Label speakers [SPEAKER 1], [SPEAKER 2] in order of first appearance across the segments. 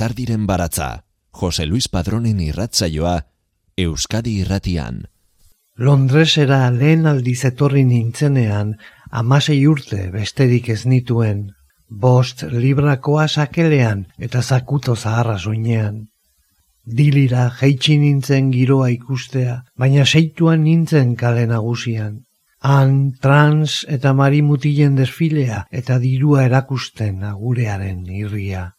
[SPEAKER 1] Lizardiren baratza, Jose Luis Padronen irratzaioa, Euskadi irratian.
[SPEAKER 2] Londresera lehen aldiz etorri nintzenean, amasei urte besterik ez nituen, bost librakoa sakelean eta zakuto zaharra soinean. Dilira jeitsi nintzen giroa ikustea, baina seituan nintzen kale nagusian. Han trans eta marimutilen desfilea eta dirua erakusten agurearen irria.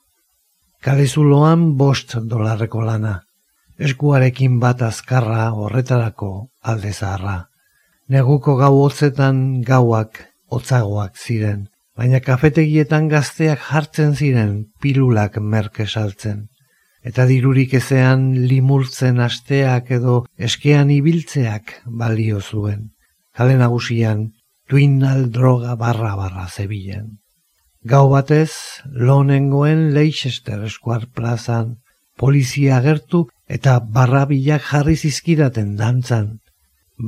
[SPEAKER 2] Kalezuloan bost dolarreko lana. Eskuarekin bat azkarra horretarako alde zaharra. Neguko gau hotzetan gauak hotzagoak ziren, baina kafetegietan gazteak jartzen ziren pilulak merke saltzen. Eta dirurik ezean limurtzen asteak edo eskean ibiltzeak balio zuen. Kale nagusian, tuinal droga barra barra zebilen. Gau batez, lonengoen Leicester Square plazan, polizia agertu eta barrabilak jarri zizkidaten dantzan.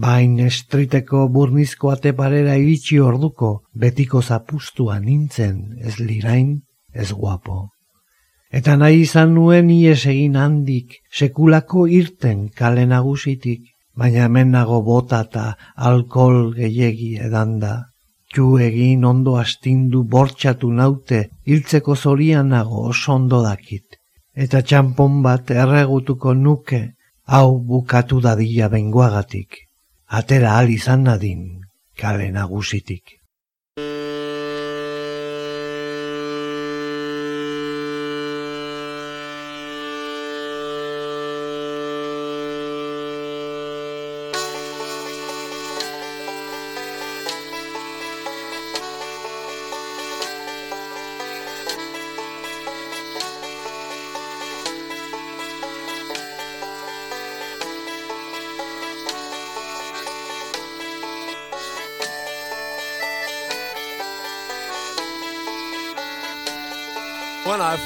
[SPEAKER 2] Bain estriteko burnizko ateparera iritsi orduko betiko zapustua nintzen ez lirain, ez guapo. Eta nahi izan nuen ies egin handik, sekulako irten kale nagusitik, baina hemen nago bota eta alkohol gehiegi edanda txu egin ondo astindu bortxatu naute hiltzeko zorian nago oso ondo dakit. Eta txampon bat erregutuko nuke hau bukatu dadila bengoagatik. Atera al izan nadin kale nagusitik.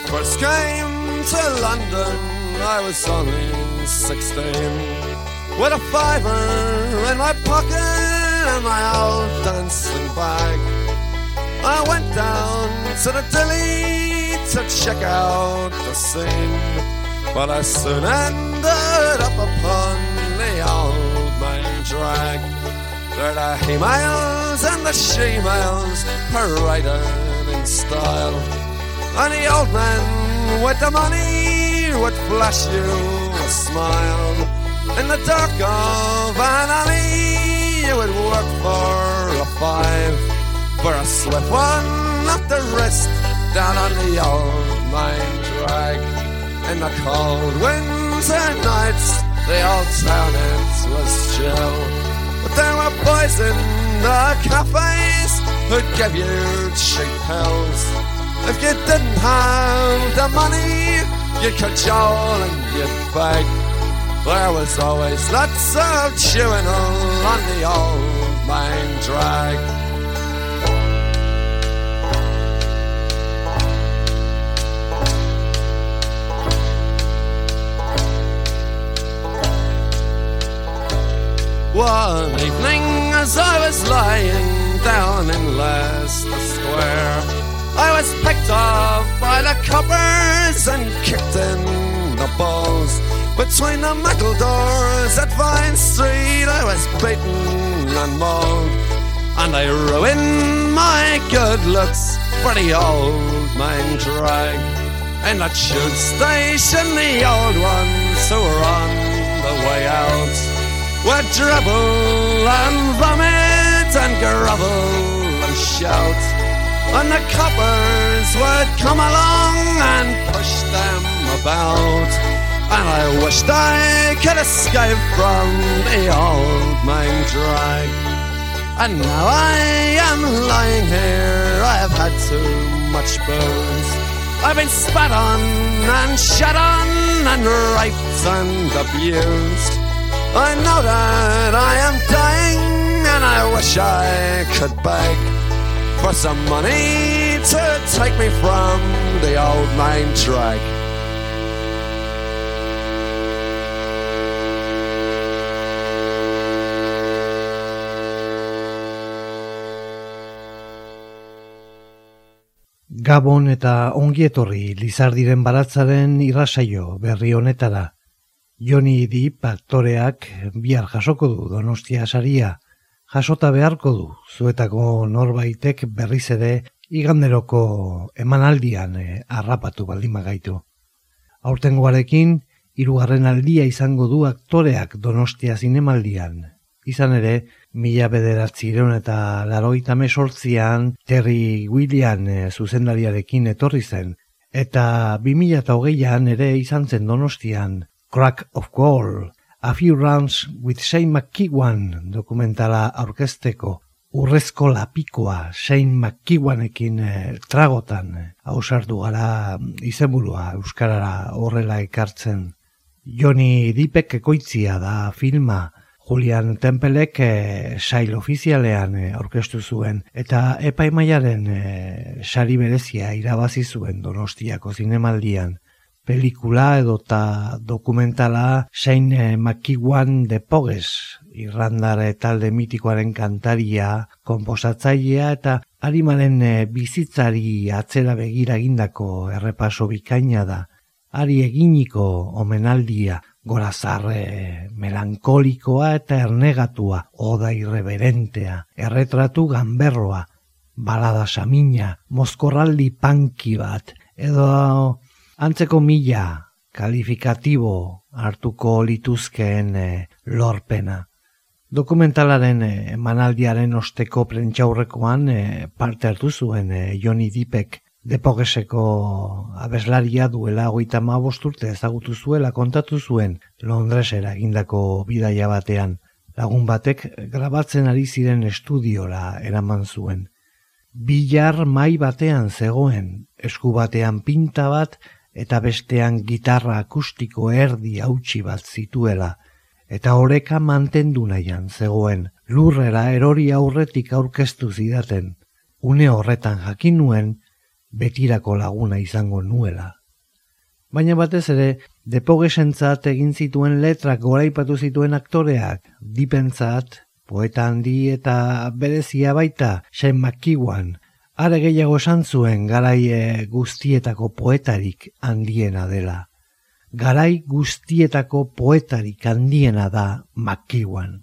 [SPEAKER 3] First came to London, I was only 16. With a fiver in my pocket and my old dancing bag. I went down to the dilly to check out the scene. But I soon ended up upon the old main drag. There the he-males and the she-males paraded in style. And the old man with the money would flash you a smile. In the dark of an alley, you would work for a five. For a slip one, not the wrist, down on the old main drag. In the cold winter nights, the old town it was chill. But there were boys in the cafes who'd give you cheap pills. If you didn't have the money, you cajole and you'd beg. There was always lots of chewing on the old main drag. One evening as I was lying down in Leicester Square I was picked off by the coppers and kicked in the balls. Between the metal doors at Vine Street, I was beaten and mauled. And I ruined my good looks for the old main drag. In the tube station, the old ones who were on the way out would dribble and vomit and grovel and shout. And the coppers would come along and push them about. And I wished I could escape from the old main drag. And now I am lying here, I have had too much booze. I've been spat on and shut on and raped and abused. I know that I am dying and I wish I could beg for some money to take me from the old main drag.
[SPEAKER 2] Gabon eta ongietorri Lizardiren baratzaren irrasaio berri honetara. Joni Dip aktoreak bihar jasoko du Donostia saria. Jasota beharko du zuetako norbaitek berriz ere iganderoko emanaldian e, harrapatu baldin magaitu. Aurtengoarekin hirugarren aldia izango du aktoreak Donostia zinemaldian. Izan ere, mila bederatzireun eta laroita mesortzian Terry William e, zuzendariarekin etorri zen, eta bi mila eta hogeian ere izan zen donostian Crack of Gold, A Few Rounds with Shane McKeown dokumentala aurkezteko, urrezko lapikoa Shane McKeowanekin e, tragotan e, hausartu gara izenburua Euskarara horrela ekartzen. Joni Dipek ekoitzia da filma, Julian Tempelek e, sail ofizialean e, zuen eta epaimaiaren e, sari berezia irabazi zuen Donostiako zinemaldian. Pelikula edota dokumentala Shane McKeown de Poges, irrandare talde mitikoaren kantaria, komposatzailea eta harimaren bizitzari atzera begira egindako errepaso bikaina da. Ari eginiko omenaldia gorazarre melankolikoa eta ernegatua, oda irreverentea, erretratu ganberroa, balada samina, mozkorraldi panki bat, edo antzeko mila kalifikatibo hartuko lituzkeen eh, lorpena. Dokumentalaren eh, emanaldiaren osteko prentxaurrekoan eh, parte hartu zuen Joni Dipek Depogeseko abeslaria duela hogeita ma urte ezagutu zuela kontatu zuen Londresera egindako bidaia batean. Lagun batek grabatzen ari ziren estudiora eraman zuen. Bilar mai batean zegoen, esku batean pinta bat eta bestean gitarra akustiko erdi hautsi bat zituela, eta horeka mantendu nahian zegoen, lurrera erori aurretik aurkeztu zidaten. Une horretan jakin nuen, betirako laguna izango nuela. Baina batez ere, depogesentzat egin zituen letrak goraipatu zituen aktoreak, dipentzat, poeta handi eta berezia baita, sen makiuan, are gehiago esan zuen garaie guztietako poetarik handiena dela. Garai guztietako poetarik handiena da makiuan.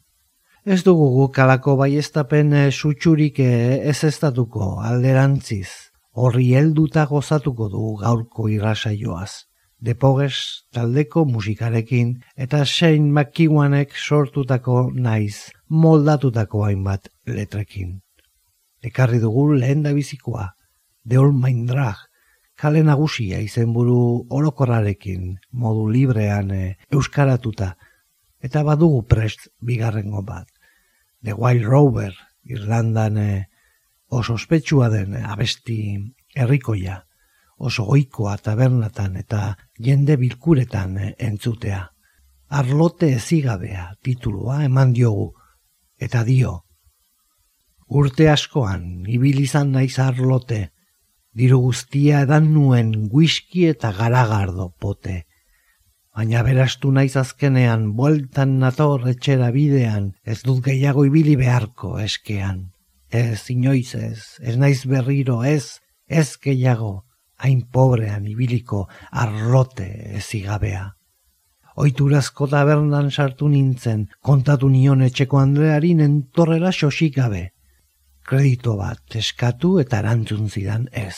[SPEAKER 2] Ez dugu gukalako baiestapen eh, sutsurik eh, ez estatuko alderantziz horri helduta gozatuko du gaurko irrasaioaz. Depoges taldeko musikarekin eta Shane McKeowanek sortutako naiz moldatutako hainbat letrekin. Ekarri dugu lehen bizikoa, The Old Mind Drag, kale nagusia izenburu orokorrarekin modu librean e, euskaratuta, eta badugu prest bigarrengo bat. The Wild Rover, Irlandan e, oso ospetsua den abesti herrikoia, oso goikoa tabernatan eta jende bilkuretan entzutea. Arlote ezigabea titulua eman diogu, eta dio. Urte askoan, ibilizan naiz arlote, diru guztia edan nuen whisky eta garagardo pote. Baina berastu naiz azkenean, bueltan nator etxera bidean, ez dut gehiago ibili beharko eskean ez inoiz ez, ez naiz berriro ez, ez gehiago, hain pobrean ibiliko arlote ez igabea. Oiturazko tabernan sartu nintzen, kontatu nion etxeko Andreari nentorrela xosik gabe. Kredito bat eskatu eta erantzun zidan ez.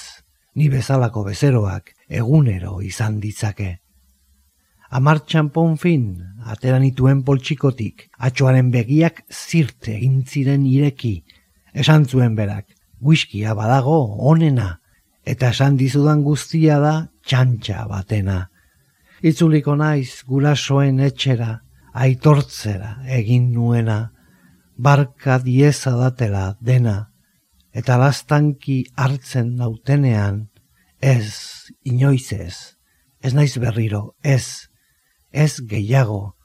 [SPEAKER 2] Ni bezalako bezeroak egunero izan ditzake. Amar txampon fin, atera nituen poltsikotik, atxoaren begiak zirte egin ziren ireki, esan zuen berak, whiskia badago onena, eta esan dizudan guztia da txantxa batena. Itzuliko naiz gurasoen etxera, aitortzera egin nuena, barka dieza datela dena, eta lastanki hartzen nautenean, ez, inoiz ez, ez naiz berriro, ez, ez gehiago,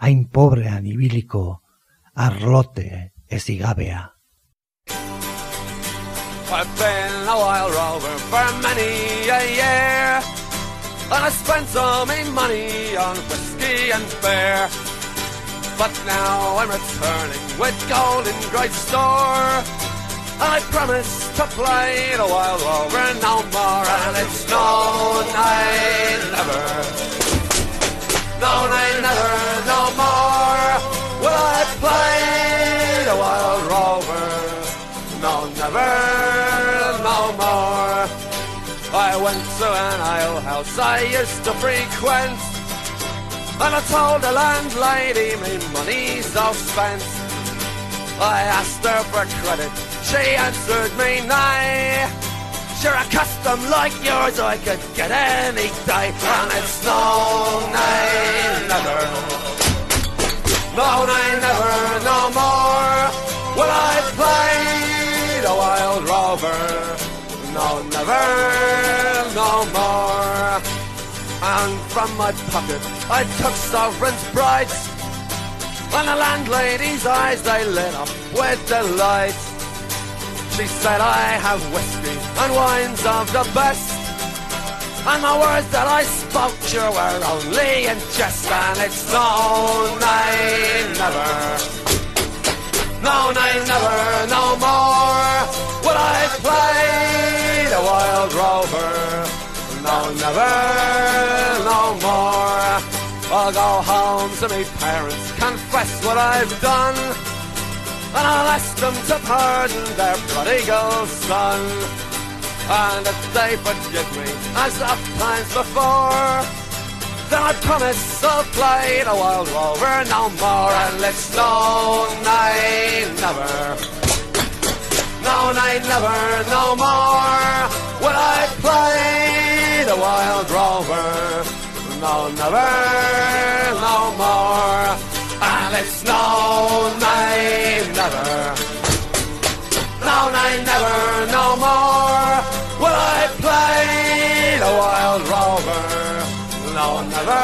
[SPEAKER 2] hain pobrean ibiliko, arlote ez igabea.
[SPEAKER 3] I've been a wild rover for many a year. And I spent all my money on whiskey and beer But now I'm returning with gold in great store. And I promise to play the wild rover no more And it's no, I never. No, I never, no more Will I play the wild rover. No, never, no more. I went to an ale house I used to frequent And I told the landlady me money's all spent. I asked her for credit, she answered me nay. Sure a custom like yours. I could get any day And it's no, nay, never. No, nay, never, no more. Will I play the wild rover. No, never, no more and from my pocket. I took sovereign's bright. And the landlady's eyes they lit up with delight. She said I have whiskey and wines of the best. And the words that I spoke to were only in jest And it's no, nay, never. No, nay, never, no more. Will I play the wild rover no, never, no more. I'll go home to me parents, confess what I've done, and I'll ask them to pardon their prodigal son. And if they forgive me, as oft times before, then I promise I'll play the wild rover no more, and let's no, never. No, nay, never, no more. Will I play the wild rover? No, never, no more. And it's no, nay, never No, nay, never, no more. Will I play the wild rover? No, never,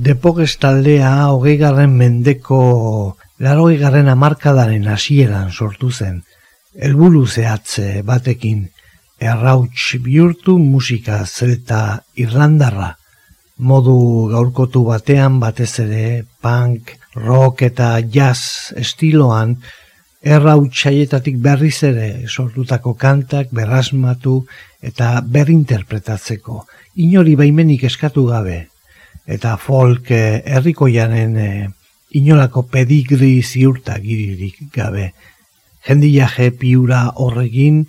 [SPEAKER 2] Depokes taldea hogei garren mendeko Laroi garren amarkadaren hasieran sortu zen, helburu zehatze batekin, errauts bihurtu musika zelta irlandarra, modu gaurkotu batean batez ere punk, rock eta jazz estiloan, errautsaietatik berriz ere sortutako kantak berrasmatu eta berinterpretatzeko, inori baimenik eskatu gabe, eta folk herrikoianen eh, inolako pedigri ziurta giririk gabe. Jendiaje piura horregin,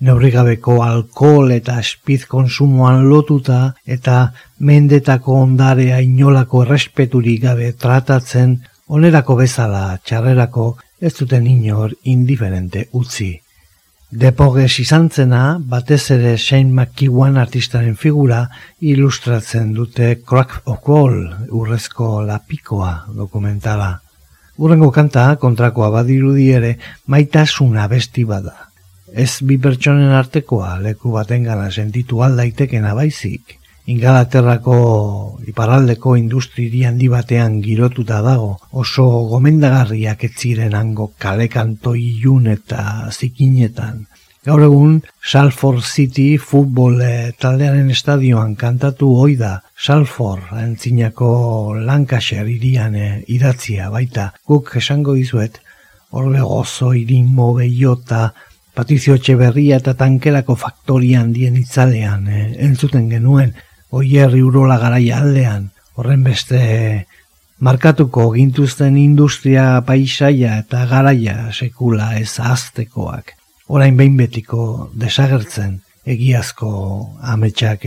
[SPEAKER 2] neurrigabeko alkohol eta espiz konsumoan lotuta eta mendetako ondarea inolako errespeturik gabe tratatzen onerako bezala txarrerako ez duten inor indiferente utzi. Depoges izan zena, batez ere Shane McKeown artistaren figura ilustratzen dute Crack of Wall, urrezko lapikoa dokumentala. Urrengo kanta, kontrakoa badirudi ere, maitasuna besti bada. Ez bi pertsonen artekoa leku baten gana sentitu aldaiteken abaizik. Ingalaterrako iparraldeko industriri handi batean girotuta dago, oso gomendagarriak ez ziren hango kalekanto ilun eta zikinetan. Gaur egun, Salford City futbol eh, taldearen estadioan kantatu hoi da, Salford, entzinako Lancashire irian eh, idatzia baita. Guk esango dizuet, horbe gozo, irimo, behiota, Patrizio Etxeberria eta tankelako faktorian dien itzalean eh, entzuten genuen, oierri urola garaia aldean, horren beste markatuko gintuzten industria paisaia eta garaia sekula ez aztekoak, orain behin betiko desagertzen egiazko ametsak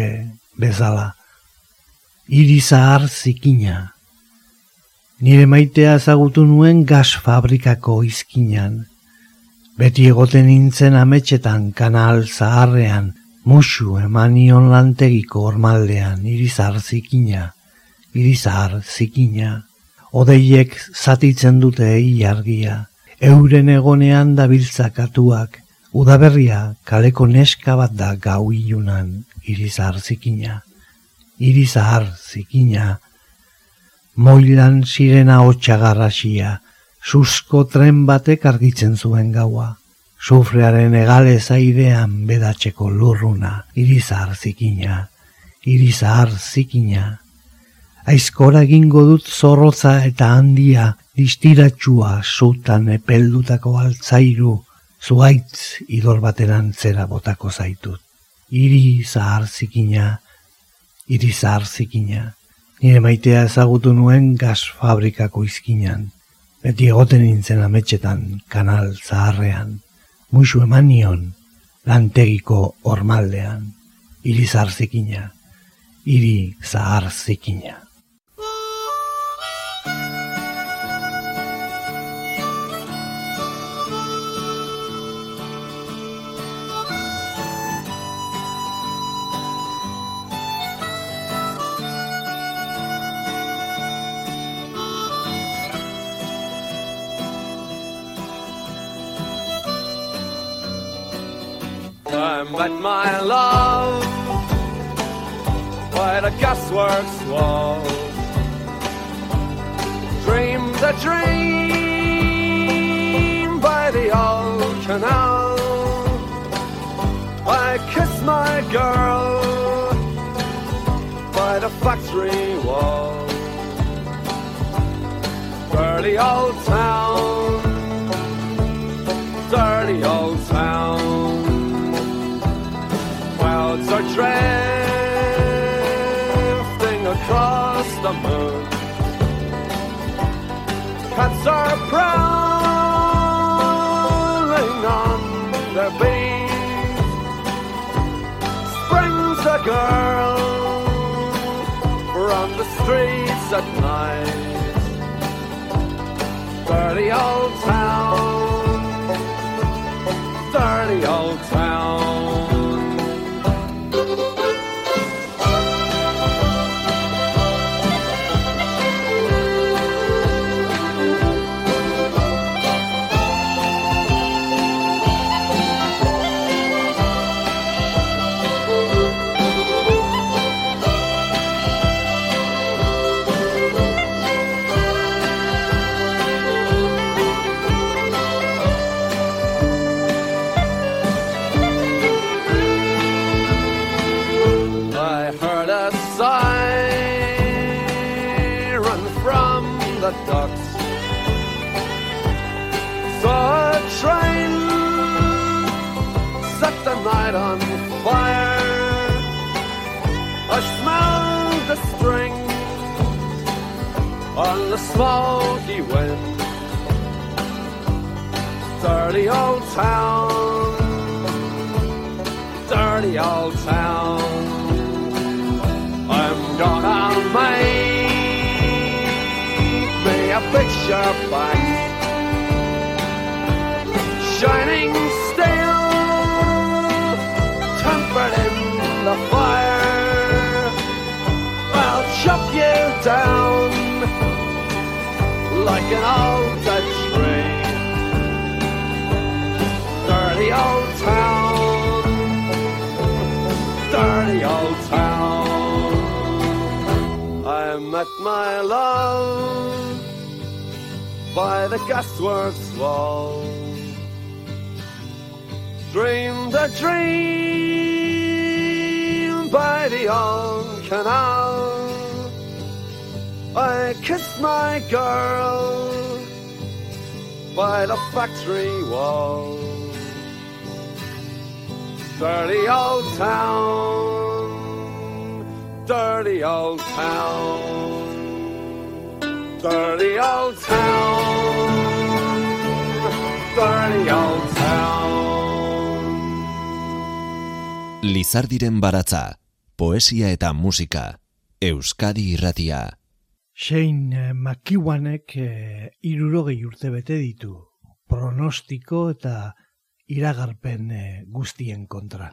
[SPEAKER 2] bezala. Iri zahar zikina. Nire maitea ezagutu nuen gas fabrikako izkinan. Beti egoten nintzen ametxetan kanal zaharrean, musu emanion lantegiko ormaldean irizar zikina, irizar zikina, odeiek zatitzen dute iargia, euren egonean dabiltzakatuak, udaberria kaleko neska bat da gau ilunan irizar zikina, irizar zikina, moilan sirena hotxagarrasia, Susko tren batek argitzen zuen gaua. Sufrearen egale zaidean bedatzeko lurruna, irizar zikina, irizar zikina. Aizkora egingo dut zorrotza eta handia, distiratxua sutan epeldutako altzairu, zuaitz idor bateran zera botako zaitut. Iri zahar zikina, iri zahar zikina. Nire maitea ezagutu nuen gaz fabrikako izkinan. Beti egoten nintzen ametxetan, kanal zaharrean. Muixu eman nion, lantegiko ormaldean. Iri zahar zikina, iri zahar zikina.
[SPEAKER 3] Met my love by the gasworks wall. Dreamed a dream by the old canal. I kissed my girl by the factory wall. Dirty old town, drifting across the moon. Cats are prowling on their beat. Springs a girl from the streets at night. Dirty old town, dirty old town. Smoky wind. Dirty old town, dirty old town. I'm gonna make me a picture back, shining steel, tempered in the fire. I'll chop you down like an old Dutch tree. Dirty old town, dirty old town. I met my love by the gasworks wall. Dreamed a dream by the old canal. I kissed my girl by the factory wall. Dirty old town, dirty old town, dirty old town, dirty old town.
[SPEAKER 1] Lizardiren baratza poesia eta musika, Euskadi irratia.
[SPEAKER 2] Sein eh, makiwanek eh, irurogei urte bete ditu, pronostiko eta iragarpen eh, guztien kontra.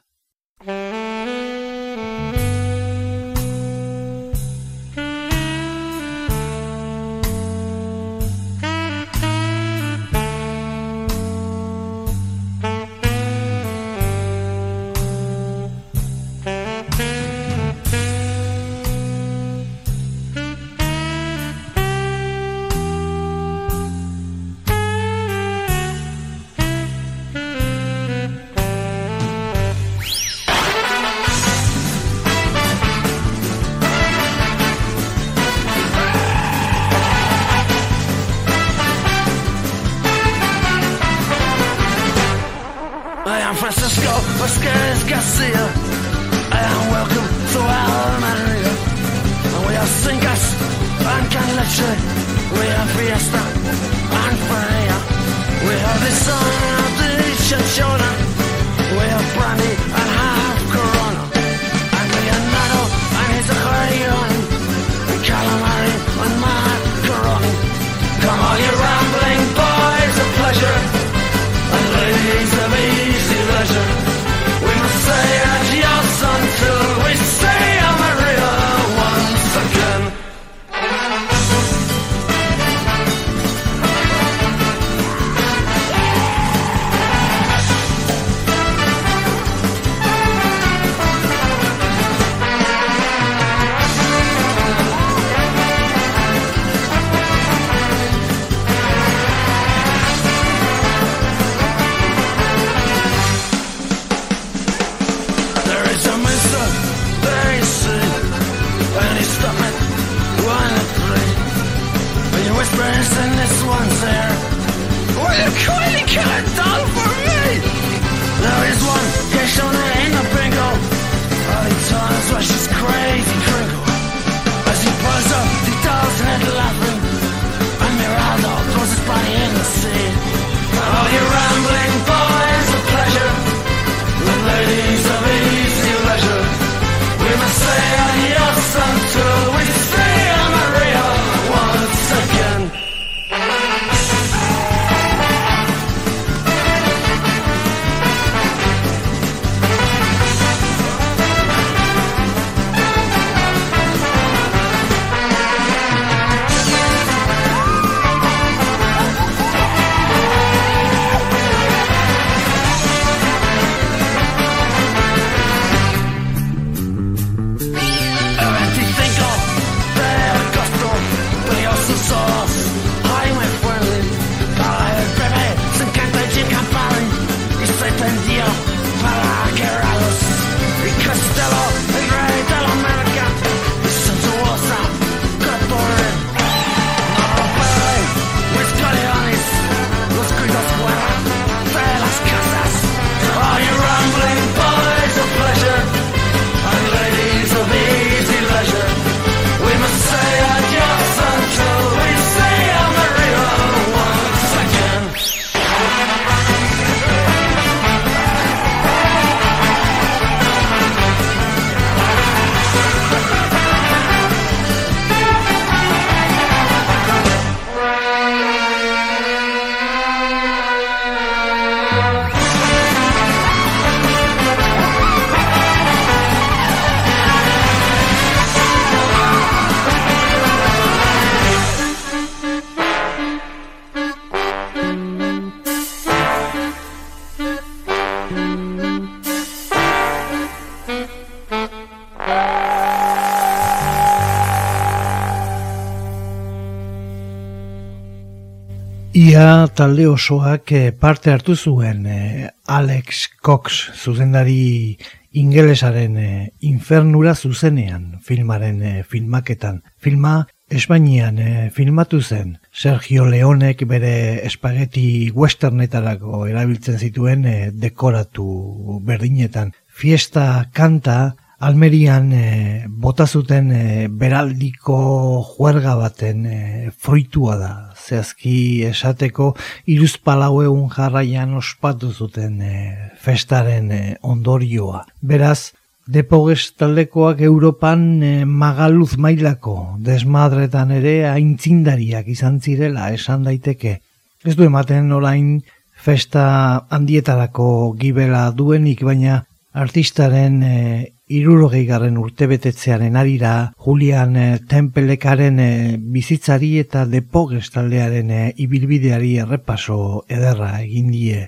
[SPEAKER 2] Ia talde osoak eh, parte hartu zuen eh, Alex Cox zuzendari ingelesaren eh, infernura zuzenean filmaren filmaketan. Filma Espainian filmatu zen Sergio Leonek bere espageti westernetarako erabiltzen zituen dekoratu berdinetan. Fiesta kanta Almerian e, bota zuten e, beraldiko juerga baten e, fruitua da. Zehazki esateko iruzpalaueun jarraian ospatu zuten e, festaren e, ondorioa. Beraz, Depoges taldekoak Europan e, magaluz mailako desmadretan ere aintzindariak izan zirela esan daiteke. Ez du ematen orain festa handietarako gibela duenik, baina Artistaren eh, e, irurogei garren urtebetetzearen arira, Julian eh, Tempelekaren eh, bizitzari eta depogestaldearen e, ibilbideari errepaso ederra egin die.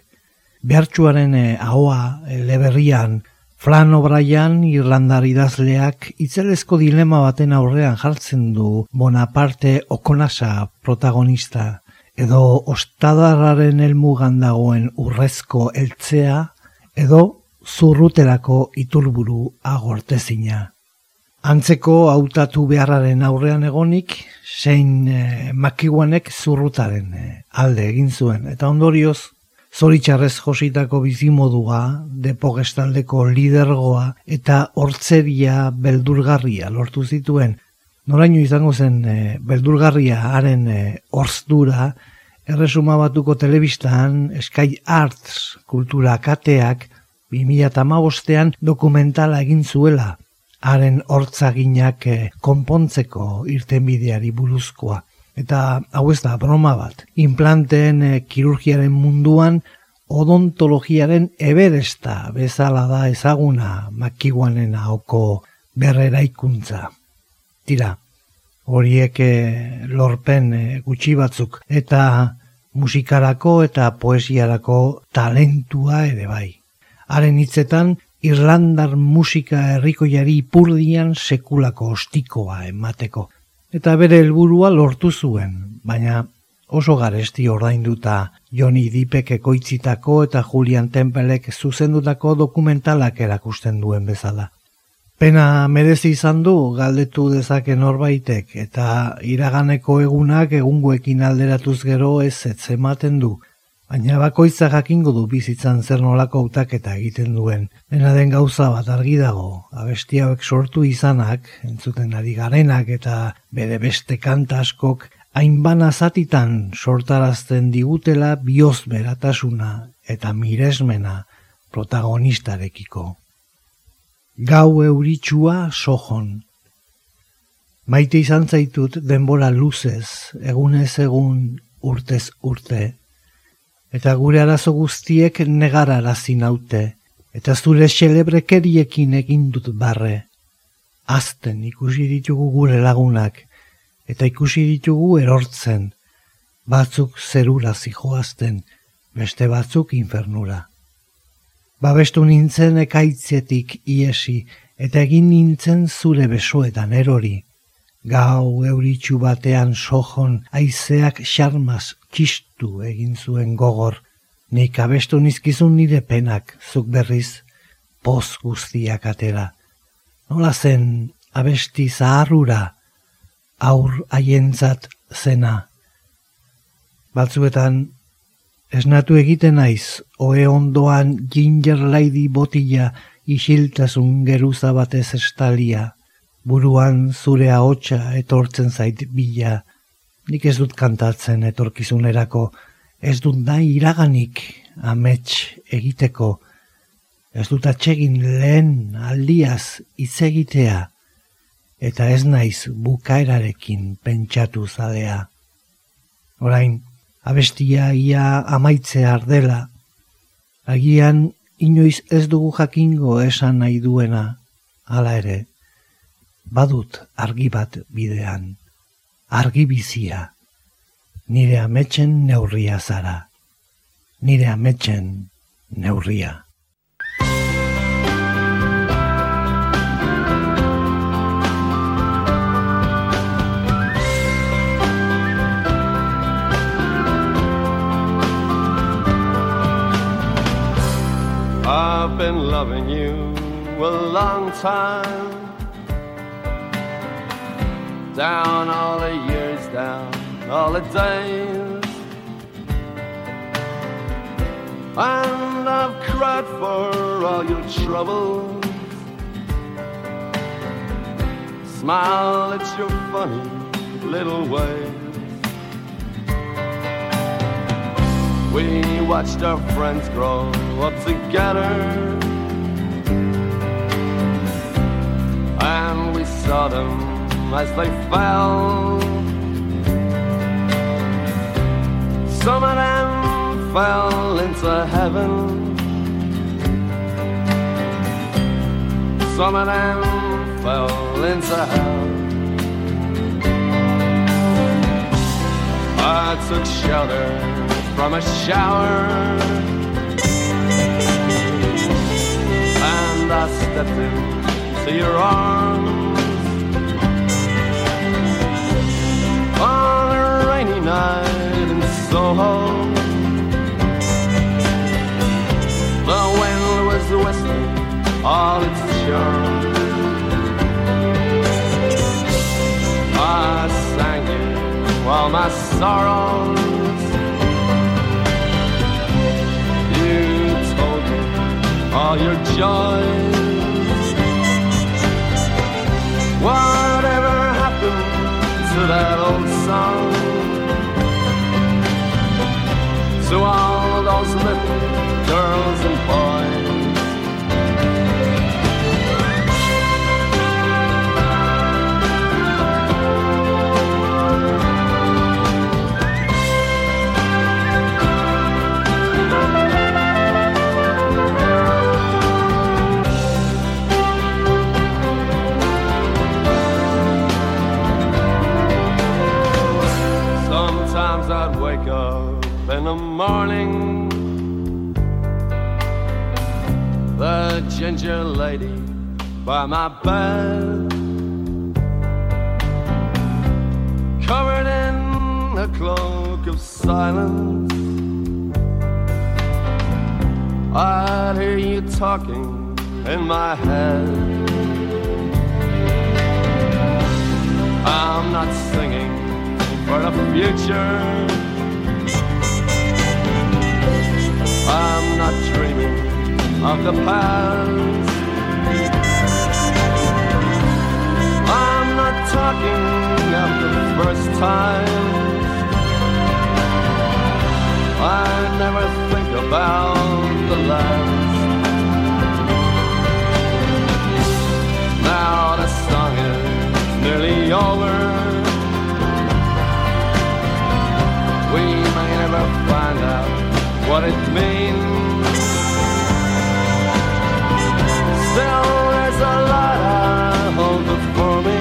[SPEAKER 2] Behartxuaren e, ahoa e, leberrian, Flan O'Brien Irlandar idazleak itzelezko dilema baten aurrean jartzen du Bonaparte Okonasa protagonista, edo ostadarraren helmugan dagoen urrezko eltzea, edo zurrutelako iturburu agortezina. Antzeko hautatu beharraren aurrean egonik, zein eh, makiguanek zurrutaren eh, alde egin zuen. Eta ondorioz, zoritxarrez jositako bizimodua, depogestaldeko lidergoa eta hortzeria beldurgarria lortu zituen. Noraino izango zen eh, beldurgarria haren eh, orzdura, erresuma batuko telebistan Sky Arts kultura kateak 2008an dokumentala egin zuela, haren hortzaginak e, konpontzeko irtenbideari buruzkoa. Eta hau ez da broma bat. Implanteen e, kirurgiaren munduan odontologiaren eberesta bezala da ezaguna makiguanen haoko berrera ikuntza. Tira, horiek eh, lorpen gutxi batzuk eta musikarako eta poesiarako talentua ere bai. Haren hitzetan, Irlandar musika herrikoiari ipurdian sekulako ostikoa emateko eta bere helburua lortu zuen, baina oso garesti ordainduta Joni Dipek ekoitzitako eta Julian Tempelek zuzendutako dokumentalak erakusten duen bezala. Pena merezi izan du galdetu dezake norbaitek eta iraganeko egunak egungoekin alderatuz gero ez ematen du, baina bakoitza jakingo du bizitzan zer nolako hautaketa egiten duen. Dena den gauza bat argi dago, abesti hauek sortu izanak, entzuten ari garenak eta bere beste kanta askok, hainbana zatitan sortarazten digutela bioz beratasuna eta miresmena protagonistarekiko. Gau euritsua sojon. Maite izan zaitut denbora luzez, egunez egun, urtez urte, eta gure arazo guztiek negara naute, eta zure xelebrekeriekin egin dut barre. Azten ikusi ditugu gure lagunak, eta ikusi ditugu erortzen, batzuk zerura zijoazten, beste batzuk infernura. Babestu nintzen ekaitzetik iesi, eta egin nintzen zure besoetan erori. Gau euritxu batean sojon aizeak xarmaz txistu egin zuen gogor, nik abestu nizkizun nire penak zuk berriz, poz guztiak atera. Nola zen abesti zaharrura, aur haientzat zena. Batzuetan, esnatu egiten naiz, oe ondoan ginger lady botila isiltasun geruza batez estalia, buruan zure ahotsa etortzen zait bila, Nik ez dut kantatzen etorkizunerako, ez dut nahi iraganik amets egiteko, ez dut atsegin lehen aldiaz hitz egitea, eta ez naiz bukaerarekin pentsatu zalea. Orain, abestia ia amaitze ardela, agian inoiz ez dugu jakingo esan nahi duena, hala ere, badut argi bat bidean argi bizia. Nire ametxen neurria zara. Nire ametxen neurria.
[SPEAKER 3] I've been loving you a long time down all the years, down all the days. And I've cried for all your troubles. Smile at your funny little ways. We watched our friends grow up together. And we saw them as they fell. Some of them fell into heaven. Some of them fell into hell. I took shelter from a shower. And I stepped into your arms. Night in Soho. The wind was whistling all its charm. I sang it while my sorrows You told me all your joys. Whatever happened to that old song? To all those little girls and boys. Morning. The ginger lady by my bed, covered in a cloak of silence. I'd hear you talking in my head. I'm not singing for the future. I'm not dreaming of the past. I'm not talking of the first time. I never think about the last. Now the song is nearly over. We may never find out what it means. Still, there's a lot I hold before me.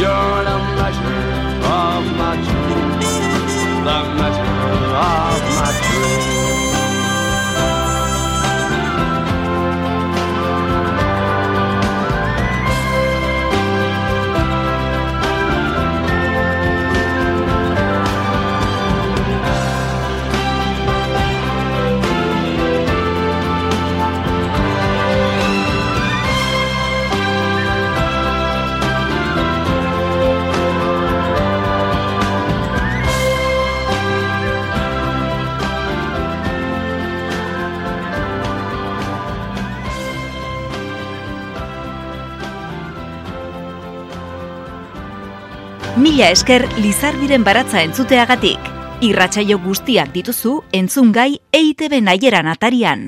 [SPEAKER 3] You're the measure of my dreams, the measure of
[SPEAKER 4] Mila esker Lizardiren baratza entzuteagatik. Irratsaio guztiak dituzu entzungai EITB naieran atarian.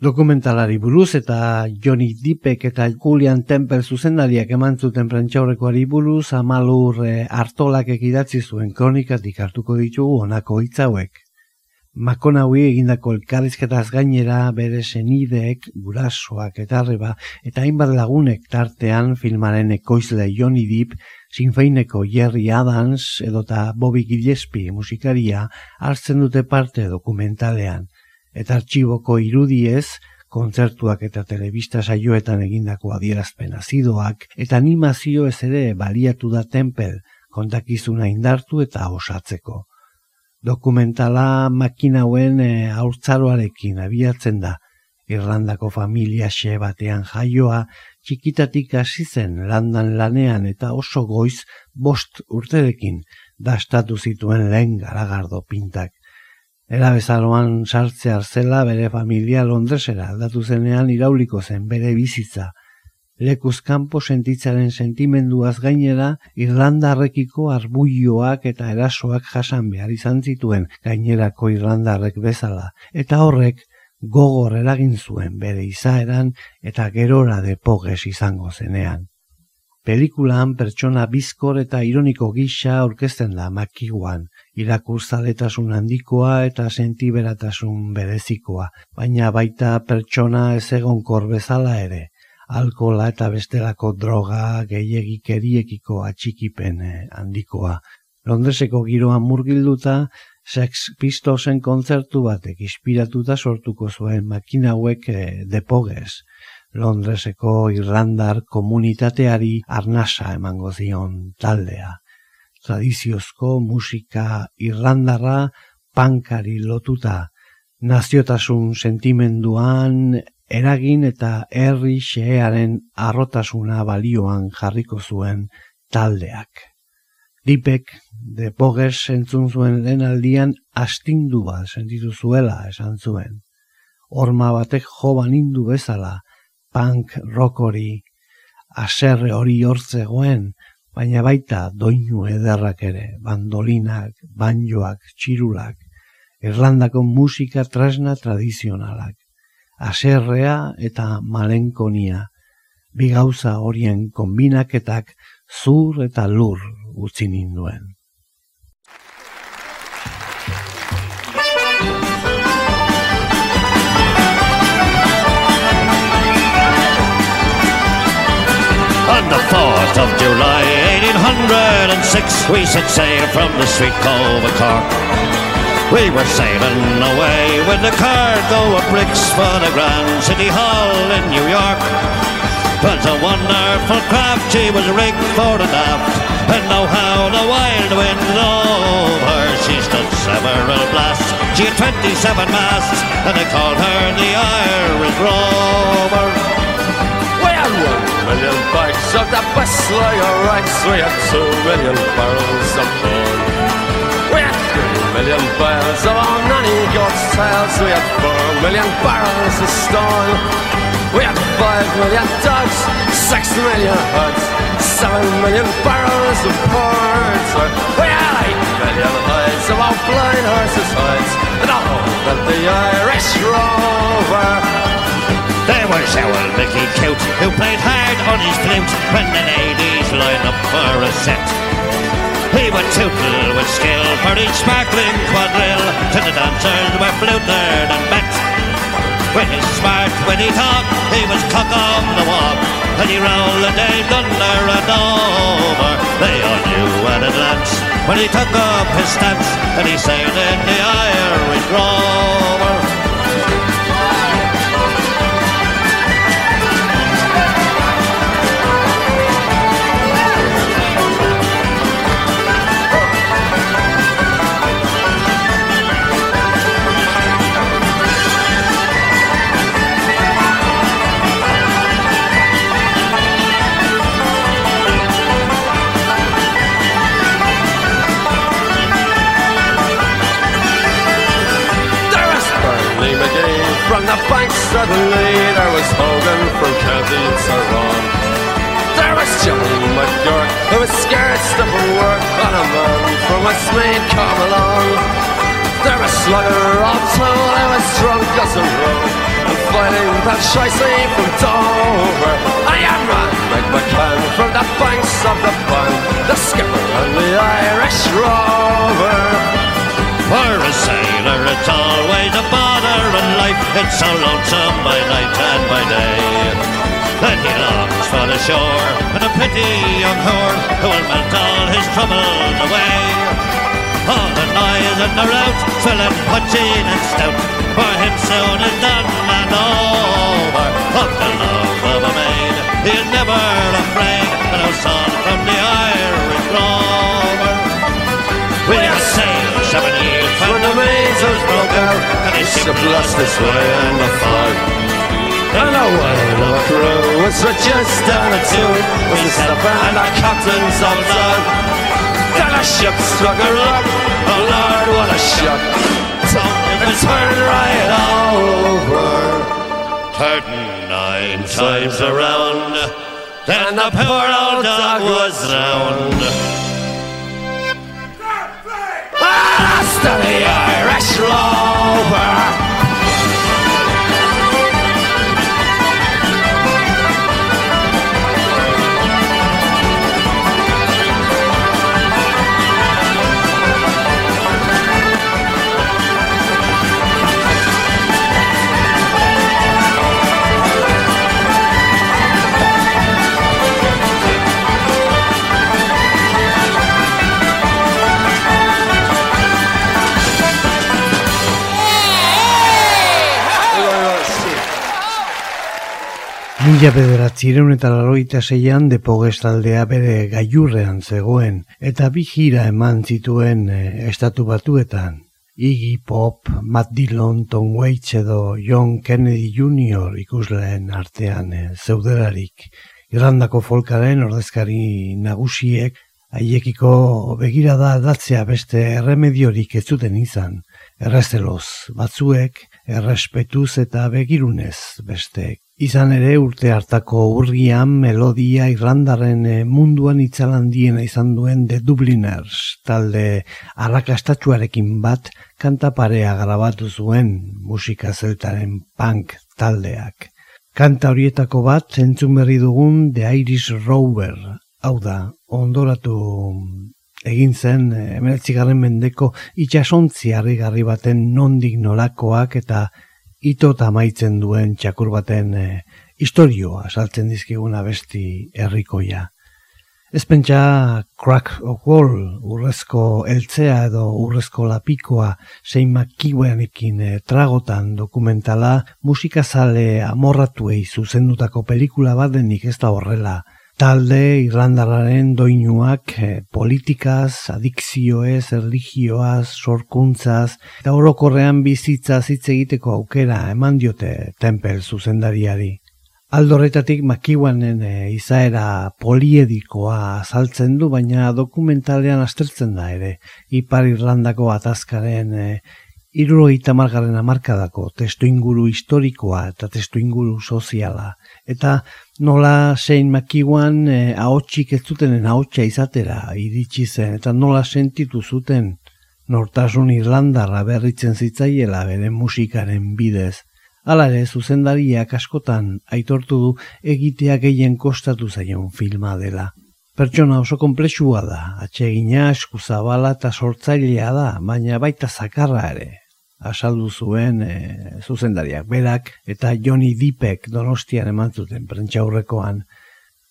[SPEAKER 2] Dokumentalari buruz eta Johnny Deepek eta Julian Temple zuzendariak eman zuten prentxaurrekoari buruz amalur hartolak ekidatzi zuen kronikatik hartuko ditugu honako hitz hauek. Makonaui egindako elkarrizketaz gainera bere senideek, gurasoak eta arreba, eta hainbat lagunek tartean filmaren ekoizle Johnny Deep, sinfeineko Jerry Adams edota Bobby Gillespie musikaria hartzen dute parte dokumentalean. Eta artxiboko irudiez, kontzertuak eta telebista saioetan egindako adierazpen azidoak, eta animazio ez ere baliatu da tempel, kontakizuna indartu eta osatzeko. Dokumentala makinauen e, haurtzaroarekin abiatzen da. Irlandako familia xe batean jaioa, txikitatik hasi zen landan lanean eta oso goiz bost urterekin dastatu zituen lehen garagardo pintak. Era bezaroan sartze zela bere familia Londresera aldatu zenean irauliko zen bere bizitza. Lekuz kanpo sentitzaren sentimenduaz gainera Irlandarrekiko arbuioak eta erasoak jasan behar izan zituen gainerako Irlandarrek bezala. Eta horrek gogor eragin zuen bere izaeran eta gerora depoges izango zenean. Pelikulan pertsona bizkor eta ironiko gisa aurkezten da makiguan, irakurzaletasun handikoa eta sentiberatasun berezikoa, baina baita pertsona ez egonkor bezala ere, alkola eta bestelako droga gehiegikeriekiko atxikipen eh, handikoa. Londreseko giroan murgilduta, Sex Pistolsen kontzertu batek inspiratuta sortuko zuen makina hauek e, depoges. Londreseko Irlandar komunitateari arnasa emango zion taldea. Tradiziozko musika Irlandarra pankari lotuta, naziotasun sentimenduan eragin eta herri xearen arrotasuna balioan jarriko zuen taldeak. Dipek, de Poges entzun zuen lehen astindu bat sentitu zuela esan zuen. Horma batek joban indu bezala, punk rock hori, aserre hori hortzegoen, baina baita doinu ederrak ere, bandolinak, banjoak, txirulak, Irlandako musika trasna tradizionalak, aserrea eta malenkonia, bi gauza horien kombinaketak zur eta lur utzi ninduen.
[SPEAKER 5] On the 4th of July 1806 we set sail from the sweet cove of Cork We were sailing away with the cargo of bricks for the Grand City Hall in New York. But a wonderful craft, she was rigged for the aft And know how the wild wind over She stood several blasts, she had 27 masts And they called her the Irish Rover.
[SPEAKER 3] Well, one million bags of the best layer rice. We had two million barrels of. Million bales of our nanny goat's tails. We had four million barrels of stone. We had five million dogs, six million huts, seven million barrels of ports. We had eight million hides of our blind horses' hides, and all of the Irish rover.
[SPEAKER 5] There was old Mickey Cute, who played hard on his flute when the ladies lined up for a set. He would tootle with skill for each sparkling quadrille till the dancers were fluted and bet. When he's smart, when he talked, he was cock on the walk, and he rolled the day under and over. They all knew at a glance when he took up his stance, and he sailed in the Irish Rover.
[SPEAKER 3] Suddenly there was Hogan from County Tyrone. There was Johnny McGurk who was scared stuff of work and a man from Westmead come along. There was Slugger O'Toole who was drunk as a road and fighting that shicey from Dover. I am man
[SPEAKER 5] so lonesome by night and by day. Then he longs for the shore And a pretty young whore Who will melt all his troubles away. All the noise and the rout Swilling, punching and stout. For him soon is done and over. Of the love of a maid He is never afraid. And a son from the Irish Rover We are sailed seven years
[SPEAKER 3] when the broke out and ship lost its way in the fog. And the whale crew was just down a tune with himself and the captain's on down. Then a ship struck a rock, oh Lord, what a shock. So it turned right over.
[SPEAKER 5] Turned nine times around, then the poor old dog was drowned.
[SPEAKER 3] To the Irish Rover.
[SPEAKER 2] Mila bederatzireun eta laroita zeian depogestaldea bere gaiurrean zegoen, eta bi jira eman zituen e, estatu batuetan. Iggy Pop, Matt Dillon, Tom Waits edo John Kennedy Jr. ikusleen artean e, zeuderarik. Irlandako folkaren ordezkari nagusiek Haiekiko begirada aldatzea beste erremediorik ez zuten izan, errezeloz batzuek, errespetuz eta begirunez besteek. Izan ere urte hartako urgian melodia irlandaren eh, munduan itzalandiena izan duen The Dubliners, talde arrakastatxuarekin bat kantaparea grabatu zuen musika zeltaren punk taldeak. Kanta horietako bat entzun berri dugun The Irish Rover, hau da, ondoratu egin zen emeretzigarren mendeko itxasontzi harri baten nondik nolakoak eta ito amaitzen duen txakur baten e, istorioa saltzen dizkiguna besti herrikoia. Ez pentsa crack of wall, urrezko eltzea edo urrezko lapikoa zein makiuenekin e, tragotan dokumentala musikazale amorratuei zuzendutako pelikula bat denik ez da horrela talde irlandarraren doinuak eh, politikaz, adikzioez, erligioaz, sorkuntzaz, eta orokorrean bizitza hitz egiteko aukera eman diote tempel zuzendariari. Aldorretatik makiuanen eh, izaera poliedikoa azaltzen du, baina dokumentalean astertzen da ere, Ipar Irlandako atazkaren e, irurogeita margarren amarkadako testu inguru historikoa eta testu inguru soziala. Eta nola zein makiuan e, ahotsik ez zutenen ahotsa izatera iritsi zen, eta nola sentitu zuten nortasun Irlandarra berritzen zitzaiela bere musikaren bidez. Hala ere, zuzendariak askotan aitortu du egitea gehien kostatu zaion filma dela. Pertsona oso komplexua da, atsegina, eskuzabala eta sortzailea da, baina baita zakarra ere, asaldu zuen e, zuzendariak berak eta Johnny Dipek donostian eman zuten prentxaurrekoan.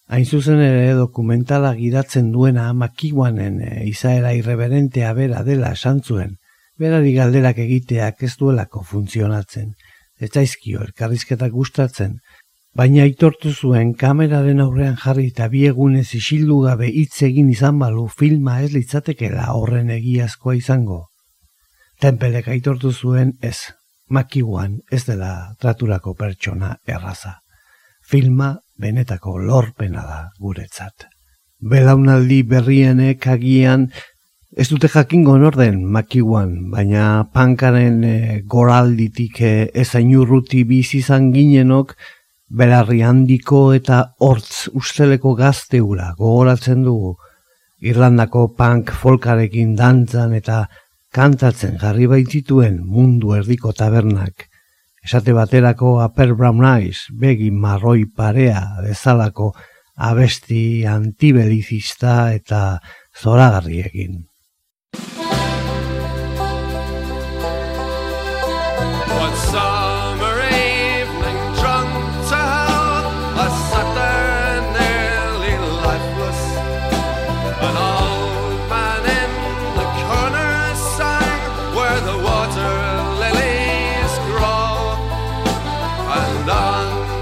[SPEAKER 2] Hain zuzen ere dokumentala gidatzen duena makiuanen e, izaera irreberentea bera dela esan zuen, berari galderak egiteak ez duelako funtzionatzen. Ez zaizkio elkarrizketak gustatzen, baina aitortu zuen kameraren aurrean jarri eta biegunez isildu gabe hitz egin izan balu filma ez litzatekela horren egiazkoa izango. Tempelek aitortu zuen ez, makiuan ez dela traturako pertsona erraza. Filma benetako lorpena da guretzat. Belaunaldi berrienek agian ez dute jakingo norden makiuan, baina pankaren e, goralditik e, ez ainurruti bizizan ginenok, belarri handiko eta hortz usteleko gazteura gogoratzen dugu. Irlandako punk folkarekin dantzan eta kantatzen jarri baitituen mundu erdiko tabernak, esate baterako aper brown eyes, begi marroi parea bezalako abesti antibelizista eta zoragarriekin.
[SPEAKER 3] What's up?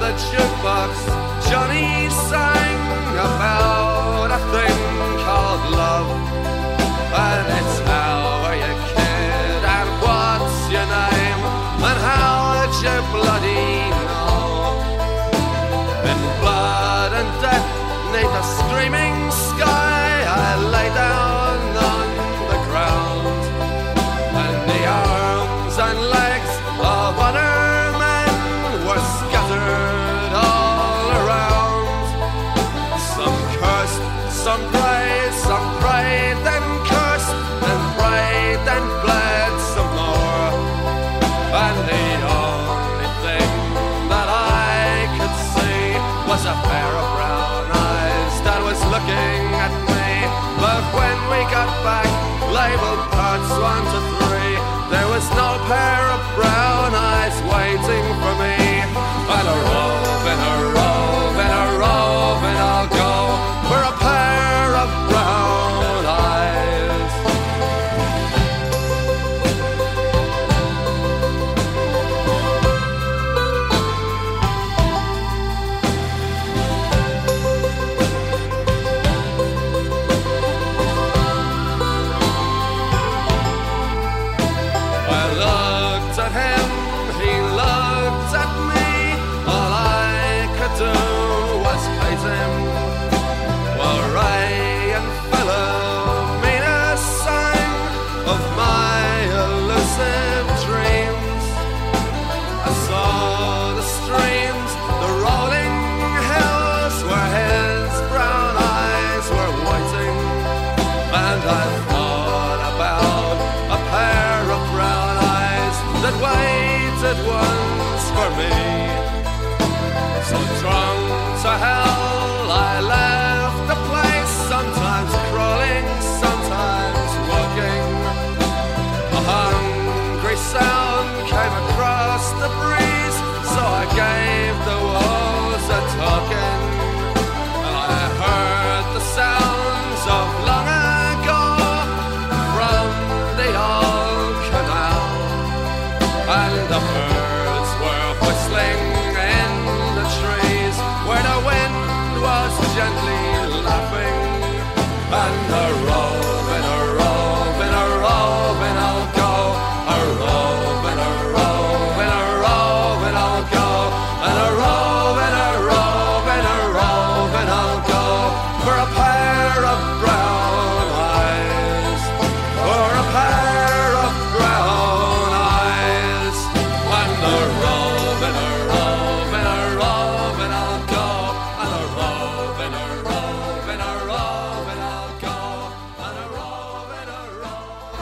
[SPEAKER 3] the jukebox, Johnny sang about a thing. Table parts one to three. There was no pair of brown eyes waiting for me. I'll roll. I thought about a pair of brown eyes that waited once for me. So drunk to hell, I left And a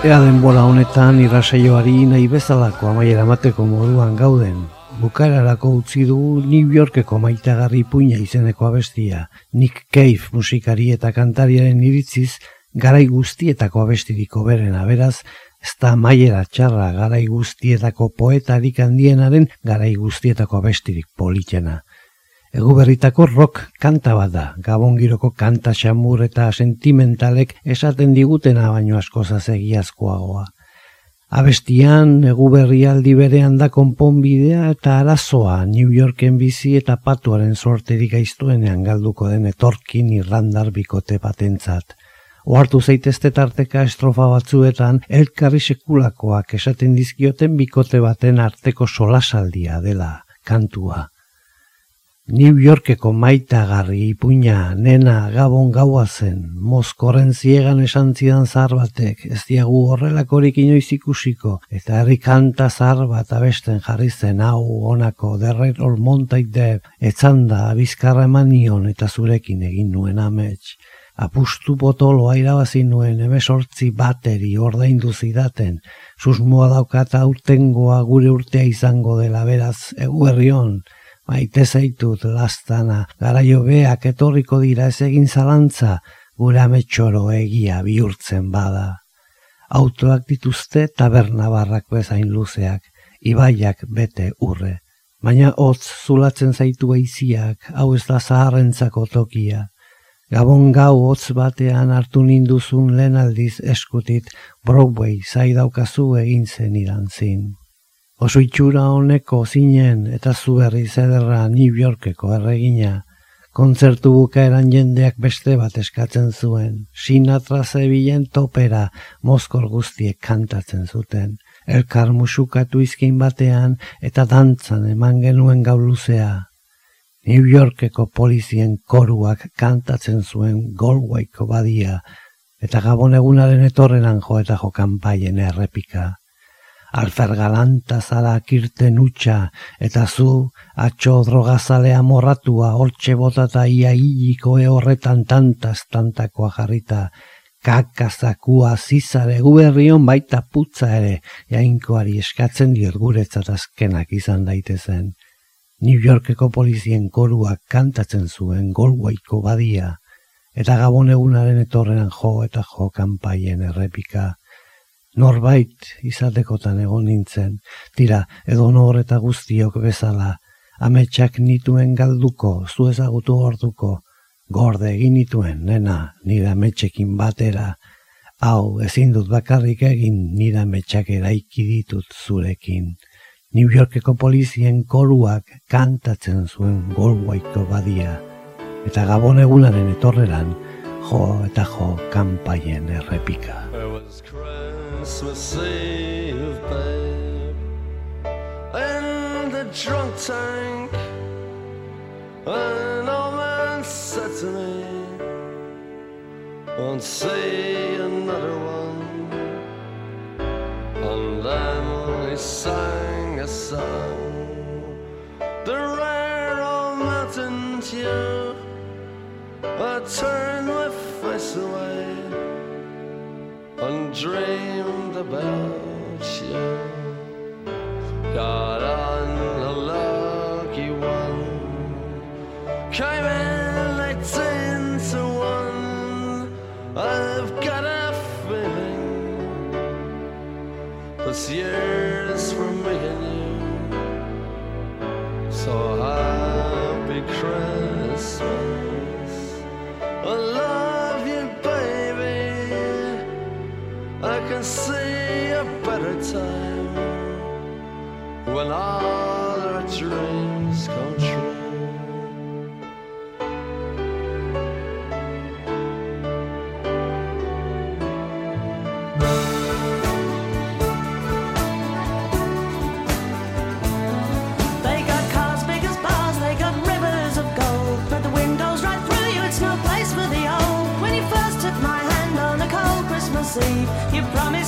[SPEAKER 2] Ea denbora honetan irrasaioari nahi bezalako amaiera mateko moduan gauden. Bukararako utzi dugu New Yorkeko maitagarri puina izeneko abestia. Nick Cave musikari eta kantariaren iritziz garai guztietako abestiriko berena beraz, ez da maiera txarra garai guztietako poetarik handienaren garai guztietako abestirik politena. Egu berritako rock kanta bat da, gabongiroko kanta xamur eta sentimentalek esaten digutena baino asko egiazkoagoa. Abestian, egu berrialdi berean da konponbidea eta arazoa New Yorken bizi eta patuaren sorterik aiztuenean galduko den etorkin irrandar bikote batentzat. Ohartu zaitezte tarteka estrofa batzuetan elkarri sekulakoak esaten dizkioten bikote baten arteko solasaldia dela kantua. New Yorkeko maitagarri ipuina nena gabon gaua zen, mozkorren ziegan esan zidan zahar batek, ez diagu horrelakorik inoiz ikusiko, eta herri kanta zahar bat abesten jarri zen hau honako derrer all montait de, etzanda bizkarra eman nion eta zurekin egin nuen amets. Apustu potoloa irabazi nuen emesortzi bateri ordaindu zidaten, susmoa daukata urtengoa gure urtea izango dela beraz eguerrion, maite zaitut lastana, garaio beak etorriko dira ez egin zalantza, gure ametxoro egia bihurtzen bada. Autoak dituzte taberna barrak bezain luzeak, ibaiak bete urre. Baina hotz zulatzen zaitu eiziak, hau ez da zaharrentzako tokia. Gabon gau hotz batean hartu ninduzun lehen aldiz eskutit Broadway zaidaukazu egin zen idantzin. Oso itxura honeko zinen eta zu berri zederra New Yorkeko erregina. Kontzertu bukaeran jendeak beste bat eskatzen zuen. Sinatra zebilen topera mozkor guztiek kantatzen zuten. Elkar musukatu izkin batean eta dantzan eman genuen gau luzea. New Yorkeko polizien koruak kantatzen zuen Galwayko badia eta gabon egunaren etorrenan jo eta jo kanpaien errepika alfer galanta zara kirten utxa, eta zu, atxo drogazalea morratua, hortxe botata ia hiliko horretan tantaz tantakoa jarrita, kakazakua zizare guberrion baita putza ere, jainkoari eskatzen diot guretzat azkenak izan daitezen. New Yorkeko polizien koruak kantatzen zuen golguaiko badia, eta gabon egunaren etorrean jo eta jo kanpaien errepika, norbait izatekotan egon nintzen, tira edo nor eta guztiok bezala, ametsak nituen galduko, zu ezagutu orduko, gorde egin nituen, nena, nire ametsekin batera, hau ezin dut bakarrik egin nire ametsak eraiki ditut zurekin. New Yorkeko polizien koruak kantatzen zuen golwaiko badia, eta gabon egunaren etorreran, jo eta jo kanpaien errepika.
[SPEAKER 3] Christmas Eve, babe, in the drunk tank. An old man said to me, Won't see another one. And then he sang a song, the rare old mountain tune. I turned my face away and dreamed about you. Got on a lucky one, came in eighteen to one. I've got a feeling this year's for me and you. So see a better time when all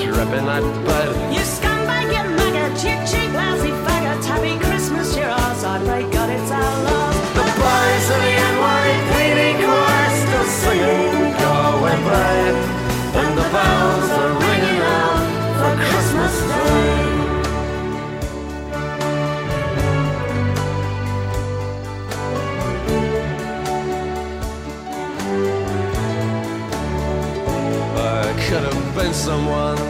[SPEAKER 3] Dead on a dripping night bed.
[SPEAKER 6] You scumbag, you maggot, you cheap, lousy faggot. Happy Christmas, you're ours. I pray God it's our love.
[SPEAKER 3] The boys of the NYPD choir still singing Go away. And the bells are ringing out for Christmas Day. I could have been someone.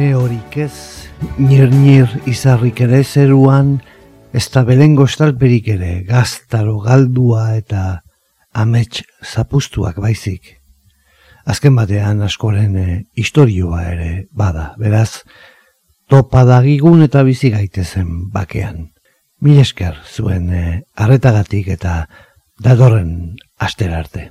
[SPEAKER 2] Trine horik ez, nir-nir izarrik ere zeruan, ez da belengo estalperik ere, gaztaro galdua eta amets zapustuak baizik. Azken batean askoren e, istorioa ere bada, beraz, topa dagigun eta bizi gaitezen bakean. Mil esker zuen e, arretagatik eta datorren astera arte.